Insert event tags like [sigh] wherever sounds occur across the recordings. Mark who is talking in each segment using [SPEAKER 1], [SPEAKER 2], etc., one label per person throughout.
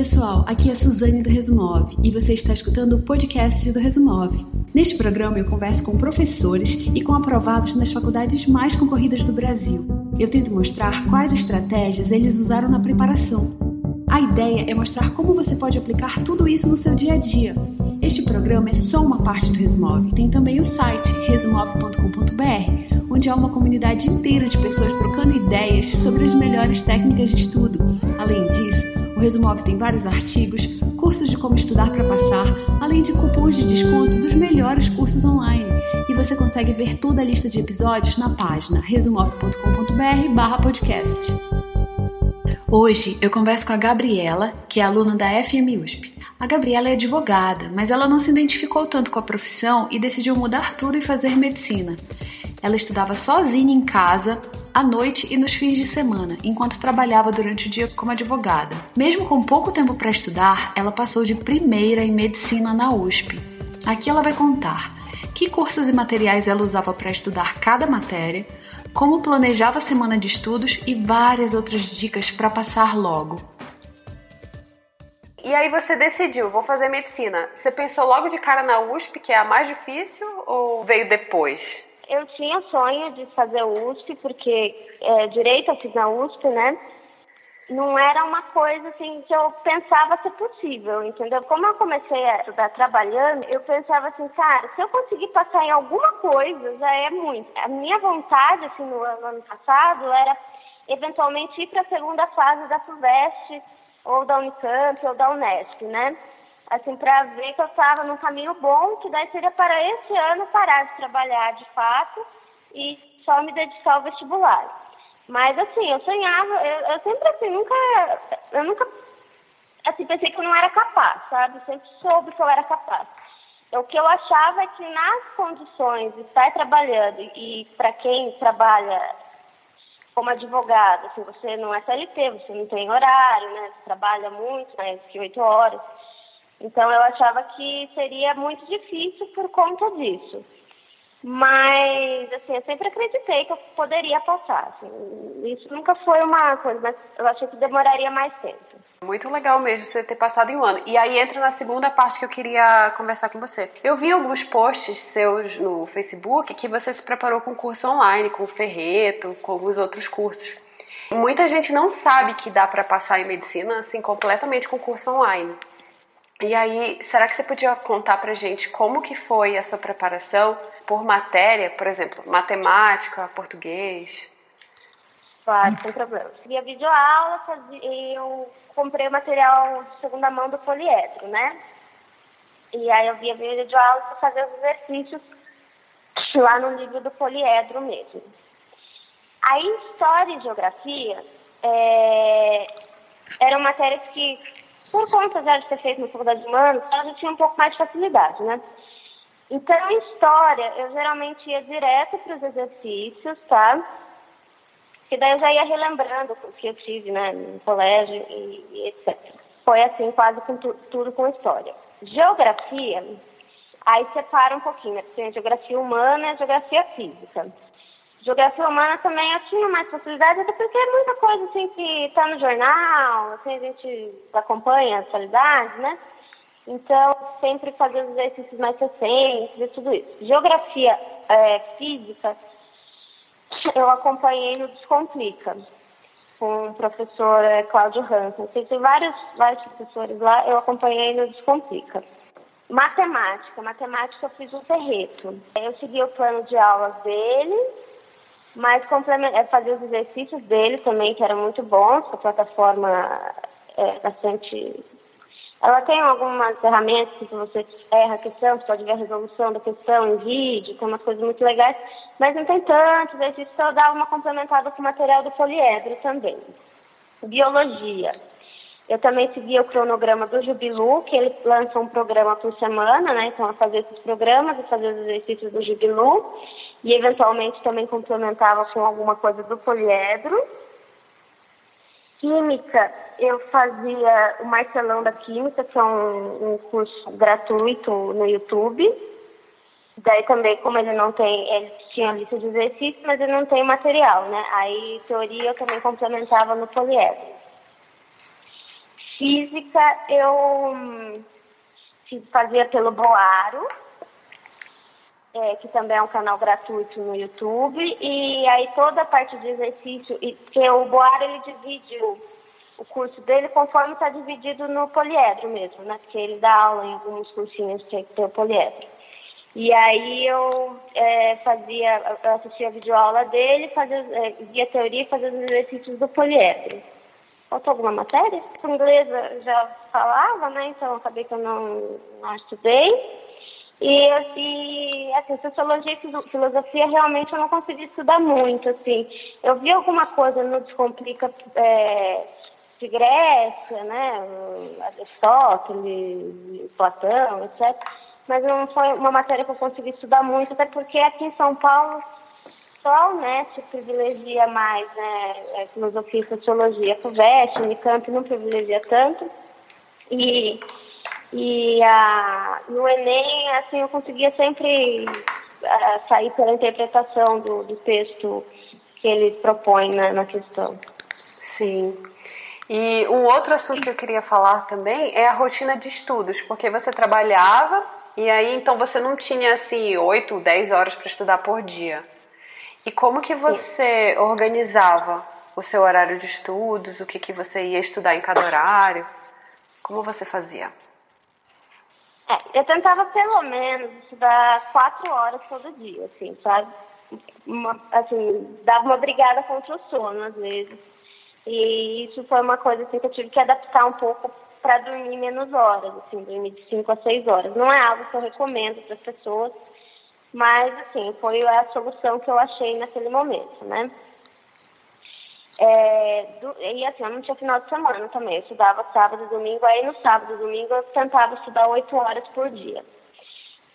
[SPEAKER 1] pessoal, aqui é Suzane do Resumov e você está escutando o podcast do Resumov. Neste programa eu converso com professores e com aprovados nas faculdades mais concorridas do Brasil. Eu tento mostrar quais estratégias eles usaram na preparação. A ideia é mostrar como você pode aplicar tudo isso no seu dia a dia. Este programa é só uma parte do Resumov. Tem também o site resumov.com.br, onde há uma comunidade inteira de pessoas trocando ideias sobre as melhores técnicas de estudo. Além disso, o Resumov tem vários artigos, cursos de como estudar para passar, além de cupons de desconto dos melhores cursos online. E você consegue ver toda a lista de episódios na página resumov.com.br/podcast. Hoje eu converso com a Gabriela, que é aluna da FM USP. A Gabriela é advogada, mas ela não se identificou tanto com a profissão e decidiu mudar tudo e fazer medicina. Ela estudava sozinha em casa, à noite e nos fins de semana, enquanto trabalhava durante o dia como advogada. Mesmo com pouco tempo para estudar, ela passou de primeira em medicina na USP. Aqui ela vai contar que cursos e materiais ela usava para estudar cada matéria, como planejava a semana de estudos e várias outras dicas para passar logo.
[SPEAKER 2] E aí você decidiu, vou fazer medicina. Você pensou logo de cara na USP, que é a mais difícil, ou veio depois?
[SPEAKER 3] Eu tinha sonho de fazer USP, porque é, direito eu fiz na USP, né? Não era uma coisa assim que eu pensava ser possível, entendeu? Como eu comecei a estudar trabalhando, eu pensava assim, cara, se eu conseguir passar em alguma coisa, já é muito. A minha vontade, assim, no ano, no ano passado, era eventualmente ir para a segunda fase da FUVEST, ou da Unicamp, ou da Unesp, né? Assim, para ver que eu estava num caminho bom, que daí seria para esse ano parar de trabalhar de fato e só me dedicar ao vestibular. Mas assim, eu sonhava, eu, eu sempre assim, nunca, eu nunca, assim, pensei que eu não era capaz, sabe? Eu sempre soube que eu era capaz. O que eu achava é que nas condições de estar trabalhando e para quem trabalha como advogado, assim, você não é CLT, você não tem horário, né? Você trabalha muito, que oito horas. Então eu achava que seria muito difícil por conta disso. Mas, assim, eu sempre acreditei que eu poderia passar. Assim. Isso nunca foi uma coisa, mas eu achei que demoraria mais tempo.
[SPEAKER 2] Muito legal mesmo você ter passado em um ano. E aí entra na segunda parte que eu queria conversar com você. Eu vi alguns posts seus no Facebook que você se preparou com curso online, com o Ferreto, com alguns outros cursos. Muita gente não sabe que dá para passar em medicina assim completamente com curso online. E aí, será que você podia contar pra gente como que foi a sua preparação por matéria, por exemplo, matemática, português?
[SPEAKER 3] Claro, sem problema. Via videoaula, eu comprei o material de segunda mão do poliedro, né? E aí eu via videoaula para fazer os exercícios lá no livro do poliedro mesmo. Aí, história e geografia é, eram matérias que por conta já de ter feito na faculdade de humanos, ela já tinha um pouco mais de facilidade, né? Então, em história, eu geralmente ia direto para os exercícios, tá? Que daí eu já ia relembrando o que eu tive, né, no colégio e, e etc. Foi assim, quase com tu, tudo com história. Geografia, aí separa um pouquinho, né? Tem a geografia humana e a geografia física. Geografia humana também eu tinha mais facilidade, até porque é muita coisa assim que está no jornal, assim, a gente acompanha a atualidade, né? Então, sempre fazer os exercícios mais recentes e tudo isso. Geografia é, física, eu acompanhei no Descomplica, com o professor é, Cláudio Hansen. Tem vários, vários professores lá, eu acompanhei no Descomplica. Matemática, matemática eu fiz um ferreto. Eu segui o plano de aulas dele, mas é fazer os exercícios dele também, que eram muito bons, a plataforma é bastante. Ela tem algumas ferramentas que você erra a questão, você pode ver a resolução da questão em vídeo, tem umas coisas muito legais, mas não tem tanto exercício, só dá uma complementada com o material do poliedro também. Biologia. Eu também segui o cronograma do Jubilu, que ele lança um programa por semana, né? Então, a fazer esses programas e fazer os exercícios do Jubilu e eventualmente também complementava com alguma coisa do poliedro. Química, eu fazia o Marcelão da Química, que é um, um curso gratuito no YouTube. Daí também, como ele não tem, ele tinha lista de exercícios, mas ele não tem material, né? Aí, teoria, eu também complementava no poliedro. Física eu hum, fazia pelo Boaro, é, que também é um canal gratuito no YouTube, e aí toda a parte de exercício, e, porque o Boaro ele divide o, o curso dele conforme está dividido no poliedro mesmo, né? Porque ele dá aula em alguns cursinhos que tem o poliedro. E aí eu é, fazia, eu assistia a videoaula dele, fazia, é, via teoria e fazia os exercícios do poliedro. Faltou alguma matéria? Inglês eu já falava, né? Então acabei que eu não, não estudei. E, e assim, sociologia e filosofia realmente eu não consegui estudar muito, assim. Eu vi alguma coisa no Descomplica é, de Grécia, né? Aristóteles, Platão, etc. Mas não foi uma matéria que eu consegui estudar muito, até porque aqui em São Paulo só a Unesp privilegia mais né, é, filosofia e sociologia. A FUVEST, Unicamp não privilegia tanto. E, e a, no Enem, assim, eu conseguia sempre uh, sair pela interpretação do, do texto que ele propõe né, na questão.
[SPEAKER 2] Sim. E um outro assunto que eu queria falar também é a rotina de estudos, porque você trabalhava e aí então você não tinha assim 8, 10 horas para estudar por dia. E como que você organizava o seu horário de estudos? O que, que você ia estudar em cada horário? Como você fazia?
[SPEAKER 3] É, eu tentava pelo menos estudar quatro horas todo dia, assim, sabe? Uma, assim, dava uma brigada contra o sono às vezes. E isso foi uma coisa assim, que eu tive que adaptar um pouco para dormir menos horas, assim, dormir de 5 a 6 horas. Não é algo que eu recomendo para as pessoas, mas, assim, foi a solução que eu achei naquele momento, né? É, do, e assim, eu não tinha final de semana também. Eu estudava sábado e domingo, aí no sábado e domingo eu tentava estudar oito horas por dia.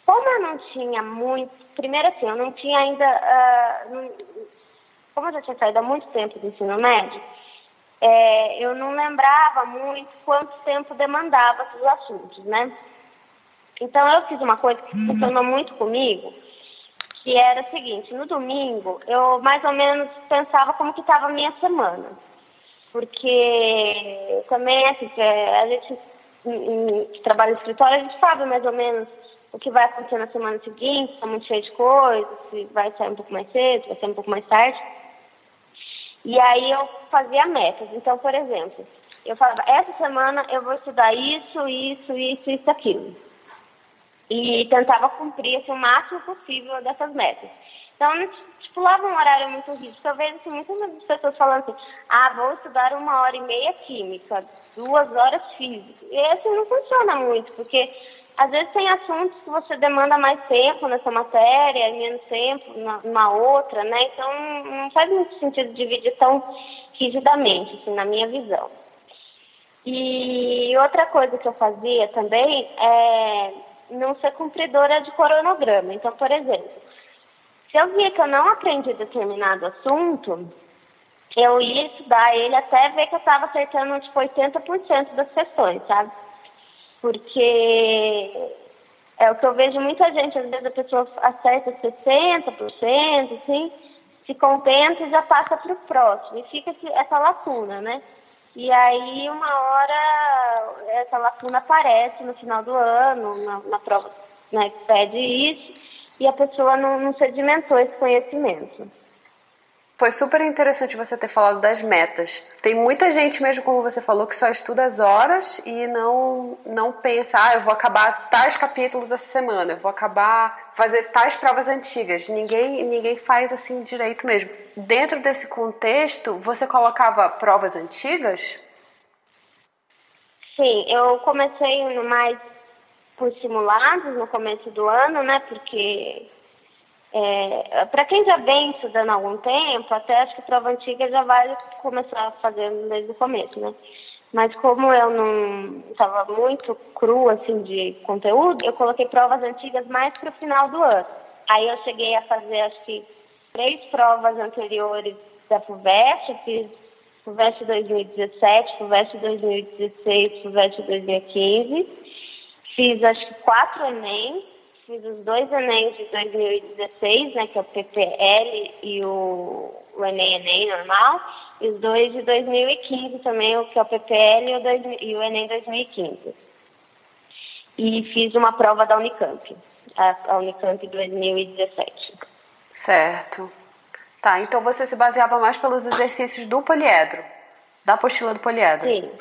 [SPEAKER 3] Como eu não tinha muito. Primeiro assim, eu não tinha ainda. Uh, não, como eu já tinha saído há muito tempo do ensino médio, é, eu não lembrava muito quanto tempo demandava os assuntos, né? Então eu fiz uma coisa que funcionou muito comigo, que era o seguinte, no domingo eu mais ou menos pensava como que estava a minha semana. Porque também assim, a gente que trabalha no escritório, a gente sabe mais ou menos o que vai acontecer na semana seguinte, se está muito cheio de coisas, se vai sair um pouco mais cedo, vai sair um pouco mais tarde. E aí eu fazia metas. Então, por exemplo, eu falava, essa semana eu vou estudar isso, isso, isso, isso, aquilo e tentava cumprir assim, o máximo possível dessas metas. Então, não estipulava um horário muito rígido. Eu vejo assim, muitas pessoas falando assim, ah, vou estudar uma hora e meia química, duas horas física. E assim não funciona muito, porque às vezes tem assuntos que você demanda mais tempo nessa matéria, menos tempo numa outra, né? Então, não faz muito sentido dividir tão rigidamente, assim, na minha visão. E outra coisa que eu fazia também é não ser cumpridora de cronograma. Então, por exemplo, se eu via que eu não aprendi determinado assunto, eu ia estudar ele até ver que eu estava acertando tipo 80% das questões, sabe? Porque é o que eu vejo muita gente, às vezes a pessoa acerta 60%, assim, se contenta e já passa para o próximo. E fica essa lacuna, né? E aí, uma hora, essa lacuna aparece no final do ano, na, na prova né, que pede isso, e a pessoa não, não sedimentou esse conhecimento.
[SPEAKER 2] Foi super interessante você ter falado das metas. Tem muita gente mesmo, como você falou, que só estuda as horas e não não pensa, ah, eu vou acabar tais capítulos essa semana, eu vou acabar fazer tais provas antigas. Ninguém ninguém faz assim direito mesmo. Dentro desse contexto, você colocava provas antigas?
[SPEAKER 3] Sim, eu comecei mais por simulados no começo do ano, né? Porque é, para quem já vem estudando há algum tempo, até acho que prova antiga já vai começar fazer desde o começo, né? Mas como eu não estava muito cru assim de conteúdo, eu coloquei provas antigas mais para o final do ano. Aí eu cheguei a fazer acho que três provas anteriores da FUVEST, fiz FUVEST 2017, FUVEST 2016, FUVEST 2015. Fiz acho que quatro Enem fiz os dois Enems de 2016, né, que é o PPL e o, o Enem Enem normal, e os dois de 2015 também, o que é o PPL e o, dois, e o Enem 2015. E fiz uma prova da Unicamp, a, a Unicamp 2017.
[SPEAKER 2] Certo. Tá, então você se baseava mais pelos exercícios do poliedro, da apostila do poliedro.
[SPEAKER 3] Sim.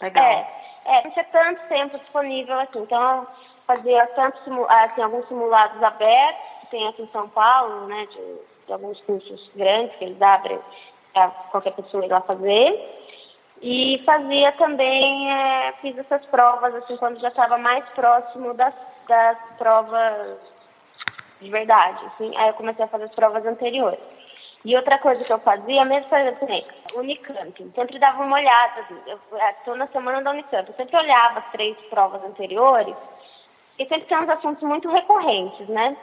[SPEAKER 2] Legal.
[SPEAKER 3] É, é, não tinha tanto tempo disponível assim, então fazia tanto assim, alguns simulados abertos, que tem aqui em São Paulo, né, de, de alguns cursos grandes que eles abrem para qualquer pessoa ir lá fazer. E fazia também, é, fiz essas provas, assim, quando já estava mais próximo das, das provas de verdade, assim. Aí eu comecei a fazer as provas anteriores. E outra coisa que eu fazia, mesmo fazendo assim, Unicamp, sempre dava uma olhada, assim, eu estou na semana da Unicamp, eu sempre olhava as três provas anteriores, e sempre tem uns assuntos muito recorrentes, né?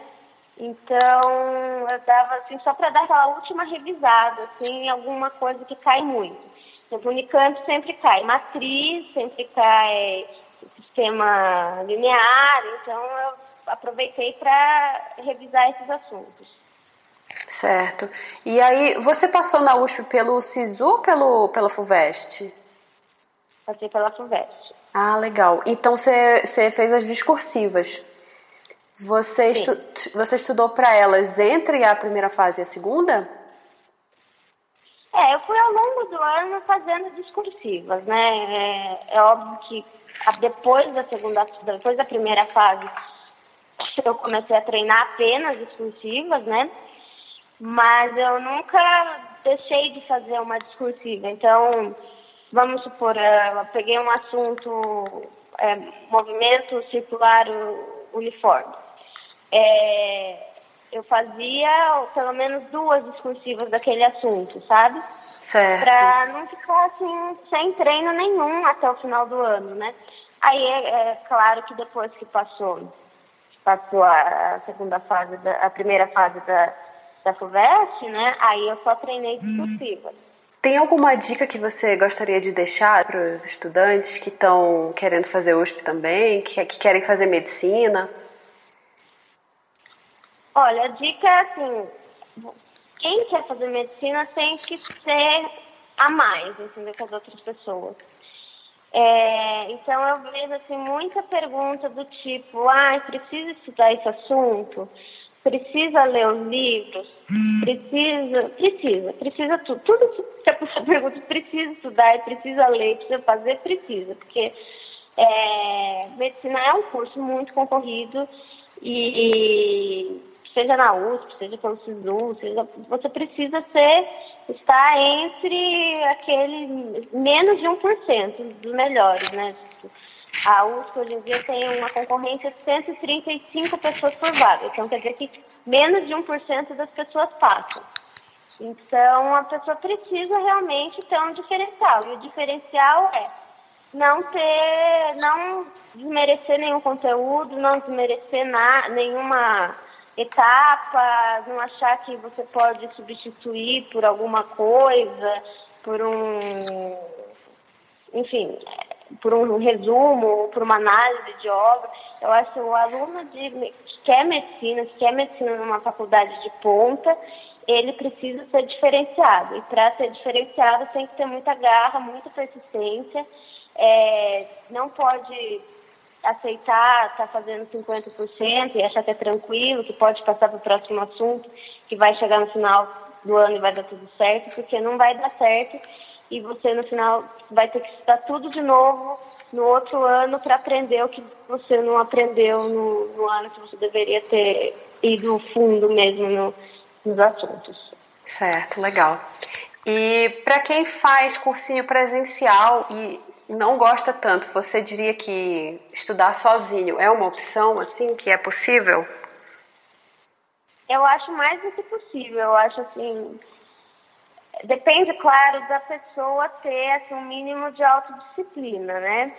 [SPEAKER 3] Então, eu dava assim, só para dar aquela última revisada, assim, alguma coisa que cai muito. Exemplo, Unicamp sempre cai matriz, sempre cai sistema linear, então eu aproveitei para revisar esses assuntos.
[SPEAKER 2] Certo. E aí, você passou na USP pelo SISU ou pelo, pela FUVEST?
[SPEAKER 3] Passei pela FUVEST.
[SPEAKER 2] Ah, legal. Então você fez as discursivas. Você, estu, você estudou para elas entre a primeira fase e a segunda?
[SPEAKER 3] É, eu fui ao longo do ano fazendo discursivas, né? É, é óbvio que depois da segunda, depois da primeira fase, eu comecei a treinar apenas discursivas, né? Mas eu nunca deixei de fazer uma discursiva. Então, vamos supor, eu peguei um assunto, é, movimento circular uniforme. É, eu fazia pelo menos duas discursivas daquele assunto, sabe?
[SPEAKER 2] Certo.
[SPEAKER 3] Pra não ficar assim, sem treino nenhum até o final do ano, né? Aí é, é claro que depois que passou, passou a, a segunda fase, da, a primeira fase da, da FUVEST, né? Aí eu só treinei discursivas.
[SPEAKER 2] Tem alguma dica que você gostaria de deixar para os estudantes que estão querendo fazer USP também, que, que querem fazer medicina?
[SPEAKER 3] Olha, a dica é assim, quem quer fazer medicina tem que ser a mais, entendeu, que as outras pessoas. É, então eu vejo assim, muita pergunta do tipo, ah, precisa estudar esse assunto? Precisa ler os livros? Precisa, precisa, precisa tudo. Tudo que a [laughs] pessoa pergunta, precisa estudar, precisa ler, precisa fazer, precisa, porque é, medicina é um curso muito concorrido e seja na USP, seja pelo SISU, seja, você precisa ser, estar entre aquele menos de 1% dos melhores, né? A USP hoje em dia tem uma concorrência de 135 pessoas por vaga, então quer dizer que menos de 1% das pessoas passam. Então a pessoa precisa realmente ter um diferencial, e o diferencial é não ter, não desmerecer nenhum conteúdo, não desmerecer na, nenhuma etapa, não achar que você pode substituir por alguma coisa, por um, enfim, por um resumo, por uma análise de obra. Eu acho que o aluno de, que quer medicina, que quer medicina numa faculdade de ponta, ele precisa ser diferenciado. E para ser diferenciado tem que ter muita garra, muita persistência. É, não pode aceitar estar tá fazendo 50% e achar que é tranquilo, que pode passar para o próximo assunto, que vai chegar no final do ano e vai dar tudo certo, porque não vai dar certo e você no final vai ter que estudar tudo de novo no outro ano para aprender o que você não aprendeu no, no, ano que você deveria ter ido fundo mesmo no, nos assuntos.
[SPEAKER 2] Certo, legal. E para quem faz cursinho presencial e não gosta tanto, você diria que estudar sozinho é uma opção, assim, que é possível?
[SPEAKER 3] Eu acho mais do que possível. Eu acho assim. Depende, claro, da pessoa ter assim, um mínimo de autodisciplina, né?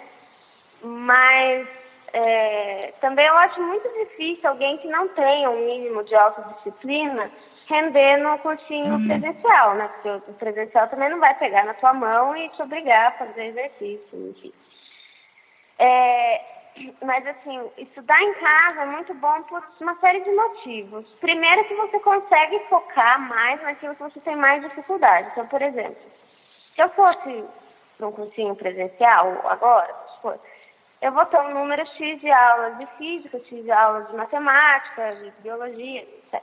[SPEAKER 3] Mas é, também eu acho muito difícil alguém que não tenha um mínimo de autodisciplina render no cursinho uhum. presencial, né? Porque o presencial também não vai pegar na tua mão e te obrigar a fazer exercício, enfim. É, mas assim, estudar em casa é muito bom por uma série de motivos. Primeiro que você consegue focar mais naquilo que você tem mais dificuldade. Então, por exemplo, se eu fosse para um cursinho presencial agora, eu vou ter um número X de aulas de física, X de aulas de matemática, de biologia, etc.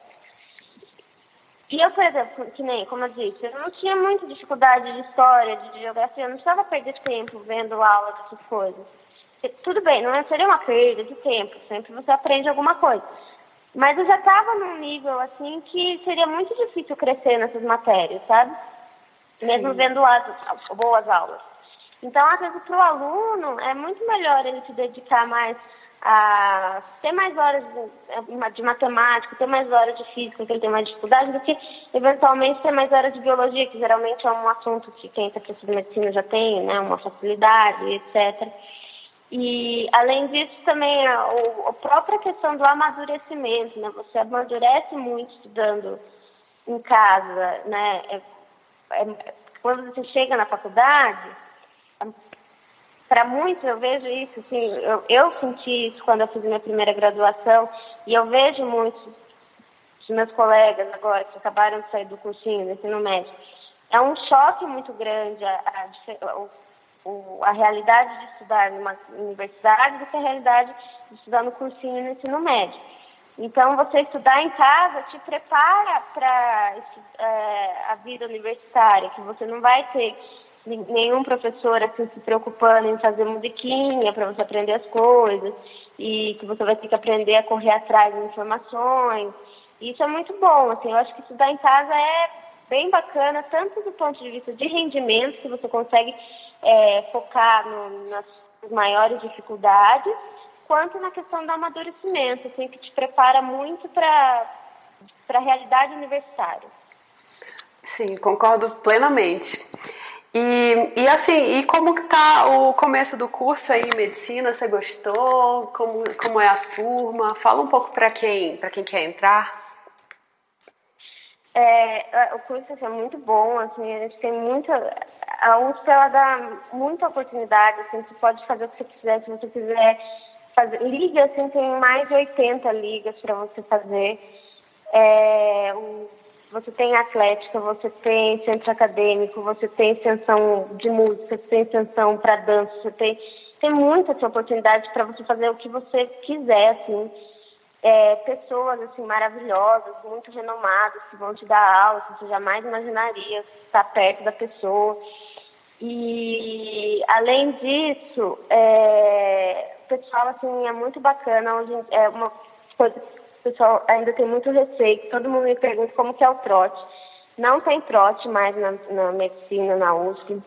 [SPEAKER 3] E eu, por exemplo, que nem, como eu disse, eu não tinha muita dificuldade de história, de geografia, eu não precisava perder tempo vendo aula dessas coisas. Tudo bem, não seria uma perda de tempo, sempre você aprende alguma coisa. Mas eu já estava num nível assim que seria muito difícil crescer nessas matérias, sabe? Mesmo Sim. vendo as boas aulas. Então, às vezes, para o aluno, é muito melhor ele se dedicar mais a ter mais horas de, de, matemática, ter mais horas de física, que ele tem mais dificuldade, do que eventualmente ter mais horas de biologia, que geralmente é um assunto que quem está precisando de medicina já tem, né, uma facilidade, etc. E, além disso, também a, a própria questão do amadurecimento, né? Você amadurece muito estudando em casa, né? É, é, quando você chega na faculdade, para muitos eu vejo isso, assim, eu, eu senti isso quando eu fiz minha primeira graduação e eu vejo muitos dos meus colegas agora que acabaram de sair do cursinho, do ensino médio. É um choque muito grande a, a, o, a realidade de estudar numa universidade do que a realidade de estudar no cursinho no ensino médio. Então, você estudar em casa te prepara para é, a vida universitária, que você não vai ter nenhum professor assim se preocupando em fazer musiquinha para você aprender as coisas e que você vai ter que aprender a correr atrás de informações. Isso é muito bom, assim, eu acho que estudar em casa é bem bacana, tanto do ponto de vista de rendimento, que você consegue é, focar no, nas maiores dificuldades, quanto na questão do amadurecimento, assim, que te prepara muito para a realidade universitária.
[SPEAKER 2] Sim, concordo plenamente. E, e assim, e como está o começo do curso aí em medicina? Você gostou? Como, como é a turma? Fala um pouco para quem, quem quer entrar.
[SPEAKER 3] É, o curso assim, é muito bom, assim, a gente tem muita a USP ela dá muita oportunidade, assim, você pode fazer o que você quiser, se você quiser fazer. Liga, assim, tem mais de 80 ligas para você fazer. É, você tem atlética, você tem centro acadêmico, você tem extensão de música, você tem extensão para dança, você tem, tem muita oportunidade para você fazer o que você quiser, assim. É, pessoas assim maravilhosas, muito renomadas, que vão te dar aula, que você jamais imaginaria estar perto da pessoa. E além disso, é, o pessoal assim é muito bacana. É uma coisa o pessoal ainda tem muito receio. Todo mundo me pergunta como que é o trote. Não tem trote mais na, na medicina, na USP.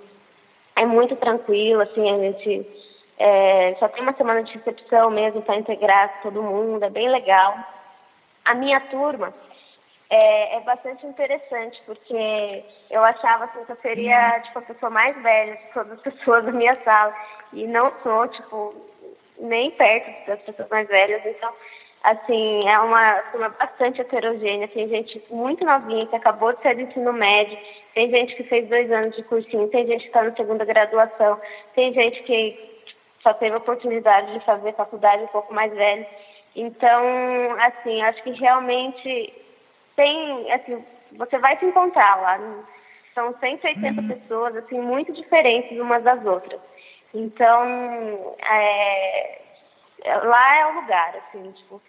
[SPEAKER 3] É muito tranquilo, assim, a gente é, só tem uma semana de recepção mesmo para integrar todo mundo, é bem legal. A minha turma, é, é, bastante interessante, porque eu achava assim, que eu seria tipo, a pessoa mais velha de todas as pessoas da minha sala. E não sou, tipo, nem perto das pessoas mais velhas. Então, assim, é uma turma bastante heterogênea. Tem gente muito novinha que acabou de sair do ensino médio, tem gente que fez dois anos de cursinho, tem gente que está na segunda graduação, tem gente que só teve a oportunidade de fazer faculdade um pouco mais velha. Então, assim, acho que realmente tem, assim, você vai se encontrar lá. São 180 uhum. pessoas, assim, muito diferentes umas das outras. Então, é, lá é o lugar, assim, tipo,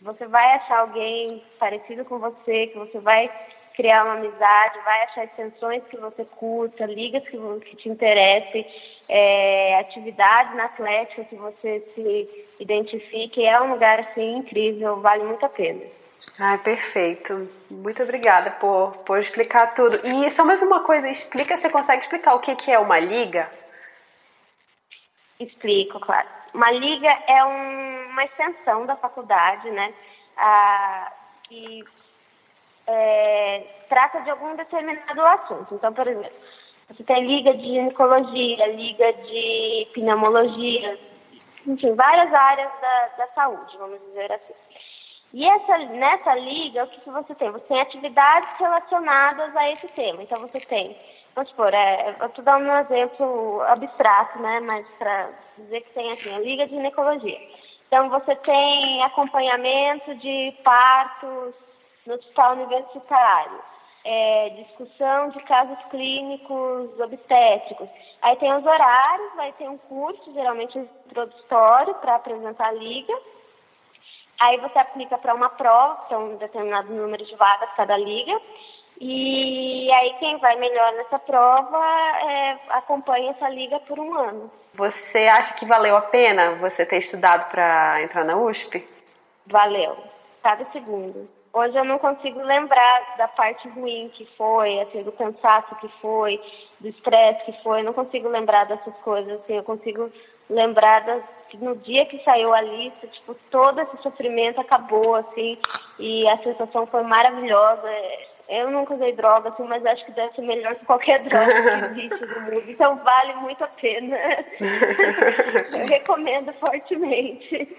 [SPEAKER 3] você vai achar alguém parecido com você, que você vai criar uma amizade, vai achar extensões que você curta, ligas que, que te interessem, é, atividades na atlética que você se identifique. É um lugar, assim, incrível, vale muito a pena.
[SPEAKER 2] Ah, perfeito. Muito obrigada por, por explicar tudo. E só mais uma coisa, explica, você consegue explicar o que, que é uma liga?
[SPEAKER 3] Explico, claro. Uma liga é um, uma extensão da faculdade, né? Ah, que é, trata de algum determinado assunto. Então, por exemplo, você tem liga de ginecologia, liga de pneumologia, enfim, várias áreas da, da saúde, vamos dizer assim. E essa, nessa liga, o que, que você tem? Você tem atividades relacionadas a esse tema. Então, você tem vamos supor, é, eu estou dando um exemplo abstrato, né, mas para dizer que tem assim, a Liga de Ginecologia. Então, você tem acompanhamento de partos no hospital universitário, é, discussão de casos clínicos obstétricos. Aí tem os horários, vai ter um curso, geralmente introdutório, para apresentar a liga. Aí você aplica para uma prova, que é um determinado número de vagas cada liga. E aí quem vai melhor nessa prova é, acompanha essa liga por um ano.
[SPEAKER 2] Você acha que valeu a pena você ter estudado para entrar na USP?
[SPEAKER 3] Valeu, cada segundo. Hoje eu não consigo lembrar da parte ruim que foi, assim, do cansaço que foi, do estresse que foi. Eu não consigo lembrar dessas coisas, assim, eu consigo lembrar das, no dia que saiu a lista, tipo, todo esse sofrimento acabou, assim, e a sensação foi maravilhosa. Eu nunca usei droga, assim, mas acho que deve ser melhor que qualquer [laughs] droga que [laughs] existe no mundo. Então vale muito a pena. [laughs] Eu recomendo fortemente.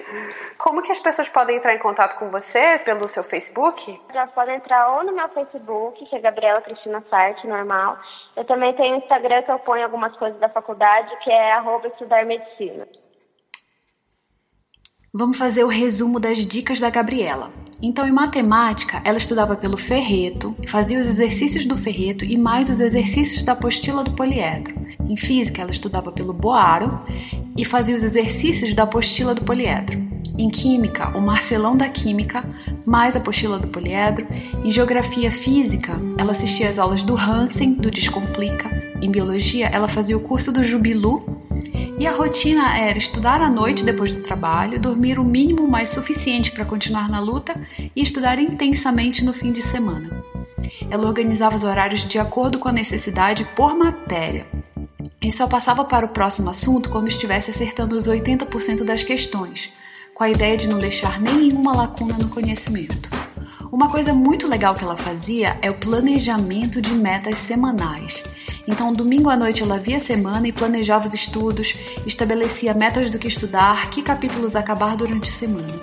[SPEAKER 2] Como que as pessoas podem entrar em contato com você? Pelo seu Facebook?
[SPEAKER 3] Já podem entrar ou no meu Facebook, que é Gabriela Cristina Sarte, normal. Eu também tenho o Instagram que eu ponho algumas coisas da faculdade, que é arroba estudar medicina.
[SPEAKER 1] Vamos fazer o resumo das dicas da Gabriela. Então, em matemática, ela estudava pelo ferreto, fazia os exercícios do ferreto e mais os exercícios da apostila do poliedro. Em física, ela estudava pelo boaro e fazia os exercícios da apostila do poliedro. Em química, o Marcelão da Química, mais a apostila do poliedro. Em geografia física, ela assistia às aulas do Hansen, do Descomplica. Em biologia, ela fazia o curso do Jubilu e a rotina era estudar à noite depois do trabalho, dormir o mínimo mais suficiente para continuar na luta e estudar intensamente no fim de semana. Ela organizava os horários de acordo com a necessidade por matéria e só passava para o próximo assunto quando estivesse acertando os 80% das questões, com a ideia de não deixar nenhuma lacuna no conhecimento. Uma coisa muito legal que ela fazia é o planejamento de metas semanais. Então, domingo à noite ela via a semana e planejava os estudos, estabelecia metas do que estudar, que capítulos acabar durante a semana.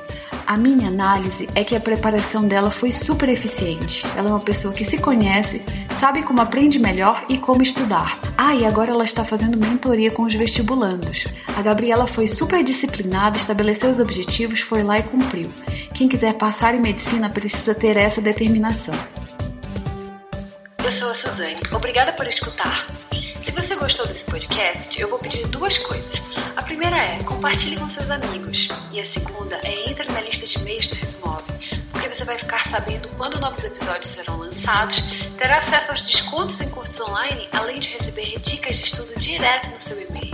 [SPEAKER 1] A minha análise é que a preparação dela foi super eficiente. Ela é uma pessoa que se conhece, sabe como aprende melhor e como estudar. Ah, e agora ela está fazendo mentoria com os vestibulandos. A Gabriela foi super disciplinada, estabeleceu os objetivos, foi lá e cumpriu. Quem quiser passar em medicina precisa ter essa determinação.
[SPEAKER 4] Eu sou a Suzane. Obrigada por escutar. Se você gostou desse podcast, eu vou pedir duas coisas. A primeira é compartilhe com seus amigos. E a segunda é entre na lista de e-mails do Resumove, porque você vai ficar sabendo quando novos episódios serão lançados, terá acesso aos descontos em cursos online, além de receber dicas de estudo direto no seu e-mail.